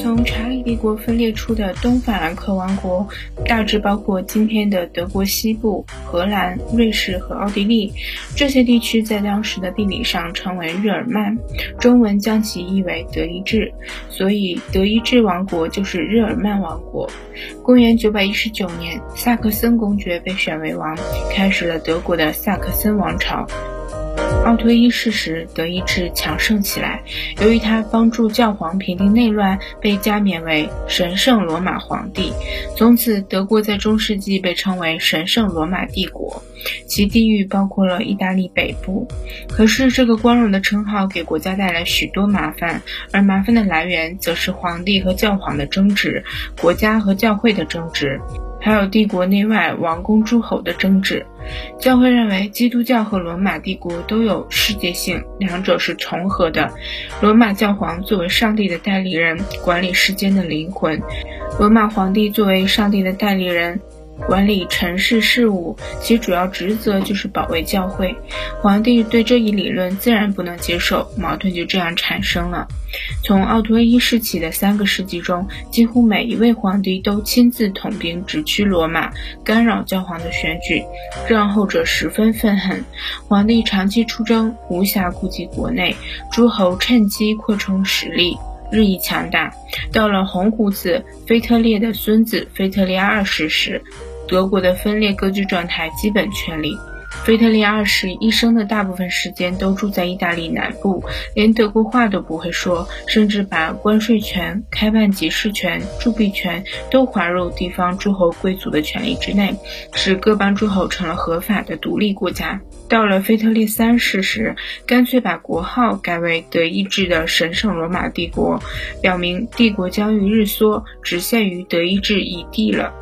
从查理帝国分裂出的东法兰克王国，大致包括今天的德国西部、荷兰、瑞士和奥地利。这些地区在当时的地理上称为日耳曼，中文将其译为德意志，所以德意志王国就是日耳曼王国。公元919年，萨克森公爵被选为王，开始了德国的萨克森王朝。奥托一世时，德意志强盛起来。由于他帮助教皇平定内乱，被加冕为神圣罗马皇帝。从此，德国在中世纪被称为神圣罗马帝国，其地域包括了意大利北部。可是，这个光荣的称号给国家带来许多麻烦，而麻烦的来源则是皇帝和教皇的争执，国家和教会的争执。还有帝国内外王公诸侯的争执。教会认为，基督教和罗马帝国都有世界性，两者是重合的。罗马教皇作为上帝的代理人，管理世间的灵魂；罗马皇帝作为上帝的代理人。管理城市事务，其主要职责就是保卫教会。皇帝对这一理论自然不能接受，矛盾就这样产生了。从奥托一世起的三个世纪中，几乎每一位皇帝都亲自统兵直驱罗马，干扰教皇的选举，这让后者十分愤恨。皇帝长期出征，无暇顾及国内，诸侯趁机扩充实力。日益强大。到了红胡子腓特烈的孙子腓特烈二世时，德国的分裂割据状态基本确立。腓特烈二世一生的大部分时间都住在意大利南部，连德国话都不会说，甚至把关税权、开办集市权、铸币权都划入地方诸侯贵族的权力之内，使各邦诸侯成了合法的独立国家。到了腓特烈三世时，干脆把国号改为德意志的神圣罗马帝国，表明帝国将于日缩，只限于德意志一地了。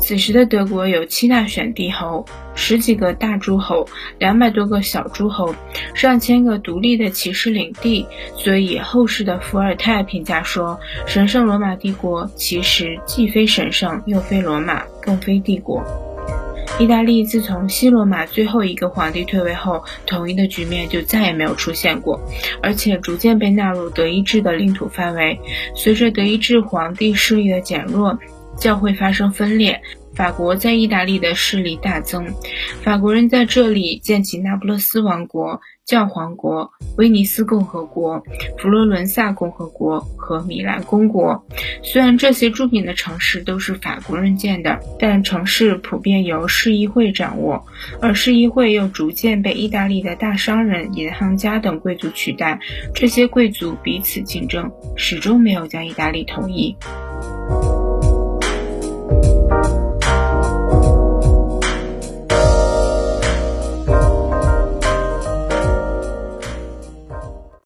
此时的德国有七大选帝侯，十几个大诸侯，两百多个小诸侯，上千个独立的骑士领地。所以后世的伏尔泰评价说：“神圣罗马帝国其实既非神圣，又非罗马，更非帝国。”意大利自从西罗马最后一个皇帝退位后，统一的局面就再也没有出现过，而且逐渐被纳入德意志的领土范围。随着德意志皇帝势力的减弱，教会发生分裂，法国在意大利的势力大增，法国人在这里建起那不勒斯王国、教皇国、威尼斯共和国、佛罗伦萨共和国和米兰公国。虽然这些著名的城市都是法国人建的，但城市普遍由市议会掌握，而市议会又逐渐被意大利的大商人、银行家等贵族取代。这些贵族彼此竞争，始终没有将意大利统一。